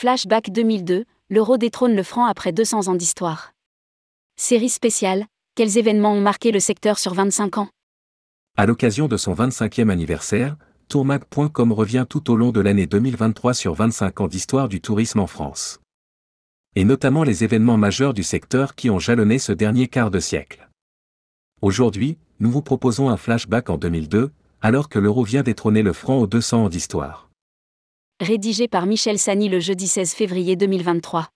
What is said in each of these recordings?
Flashback 2002, l'euro détrône le franc après 200 ans d'histoire. Série spéciale, quels événements ont marqué le secteur sur 25 ans? À l'occasion de son 25e anniversaire, tourmag.com revient tout au long de l'année 2023 sur 25 ans d'histoire du tourisme en France. Et notamment les événements majeurs du secteur qui ont jalonné ce dernier quart de siècle. Aujourd'hui, nous vous proposons un flashback en 2002, alors que l'euro vient détrôner le franc aux 200 ans d'histoire. Rédigé par Michel Sani le jeudi 16 février 2023.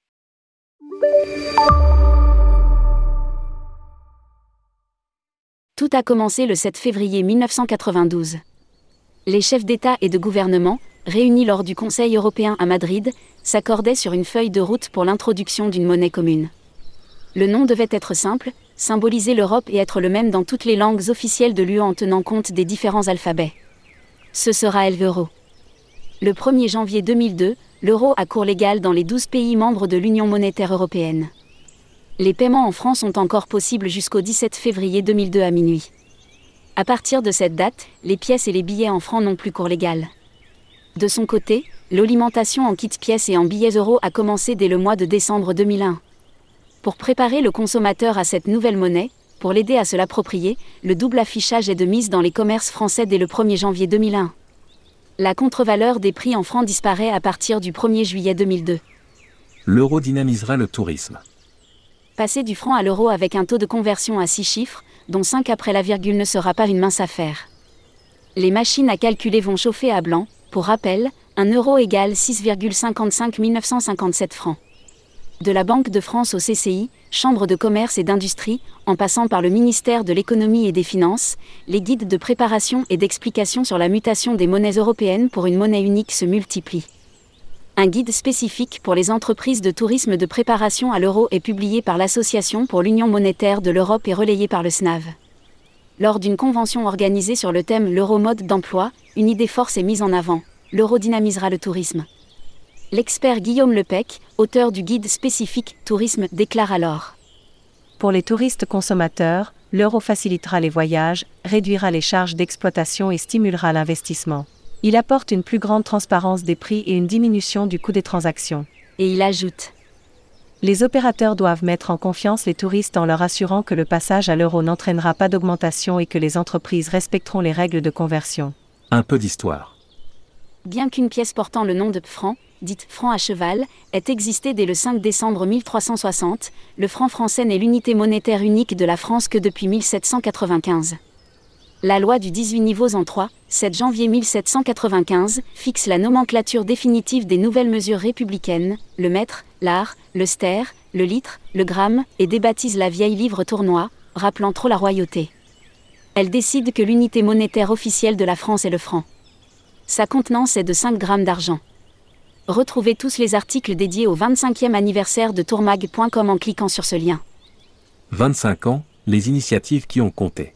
Tout a commencé le 7 février 1992. Les chefs d'État et de gouvernement, réunis lors du Conseil européen à Madrid, s'accordaient sur une feuille de route pour l'introduction d'une monnaie commune. Le nom devait être simple, symboliser l'Europe et être le même dans toutes les langues officielles de l'UE en tenant compte des différents alphabets. Ce sera l'euro. Le 1er janvier 2002, l'euro a cours légal dans les 12 pays membres de l'Union monétaire européenne. Les paiements en francs sont encore possibles jusqu'au 17 février 2002 à minuit. À partir de cette date, les pièces et les billets en francs n'ont plus cours légal. De son côté, l'alimentation en kit pièces et en billets euros a commencé dès le mois de décembre 2001. Pour préparer le consommateur à cette nouvelle monnaie, pour l'aider à se l'approprier, le double affichage est de mise dans les commerces français dès le 1er janvier 2001. La contre-valeur des prix en francs disparaît à partir du 1er juillet 2002. L'euro dynamisera le tourisme. Passer du franc à l'euro avec un taux de conversion à 6 chiffres, dont 5 après la virgule ne sera pas une mince affaire. Les machines à calculer vont chauffer à blanc, pour rappel, 1 euro égale 6,55 1957 francs. De la Banque de France au CCI, Chambre de commerce et d'industrie, en passant par le ministère de l'économie et des finances, les guides de préparation et d'explication sur la mutation des monnaies européennes pour une monnaie unique se multiplient. Un guide spécifique pour les entreprises de tourisme de préparation à l'euro est publié par l'Association pour l'Union monétaire de l'Europe et relayé par le SNAV. Lors d'une convention organisée sur le thème L'euro mode d'emploi, une idée force est mise en avant. L'euro dynamisera le tourisme. L'expert Guillaume Lepec, auteur du guide spécifique Tourisme, déclare alors Pour les touristes consommateurs, l'euro facilitera les voyages, réduira les charges d'exploitation et stimulera l'investissement. Il apporte une plus grande transparence des prix et une diminution du coût des transactions. Et il ajoute Les opérateurs doivent mettre en confiance les touristes en leur assurant que le passage à l'euro n'entraînera pas d'augmentation et que les entreprises respecteront les règles de conversion. Un peu d'histoire. Bien qu'une pièce portant le nom de franc, dite franc à cheval, ait existé dès le 5 décembre 1360, le franc français n'est l'unité monétaire unique de la France que depuis 1795. La loi du 18 niveaux en 3, 7 janvier 1795, fixe la nomenclature définitive des nouvelles mesures républicaines, le mètre, l'art, le ster, le litre, le gramme, et débaptise la vieille livre tournoi, rappelant trop la royauté. Elle décide que l'unité monétaire officielle de la France est le franc. Sa contenance est de 5 grammes d'argent. Retrouvez tous les articles dédiés au 25e anniversaire de tourmag.com en cliquant sur ce lien. 25 ans, les initiatives qui ont compté.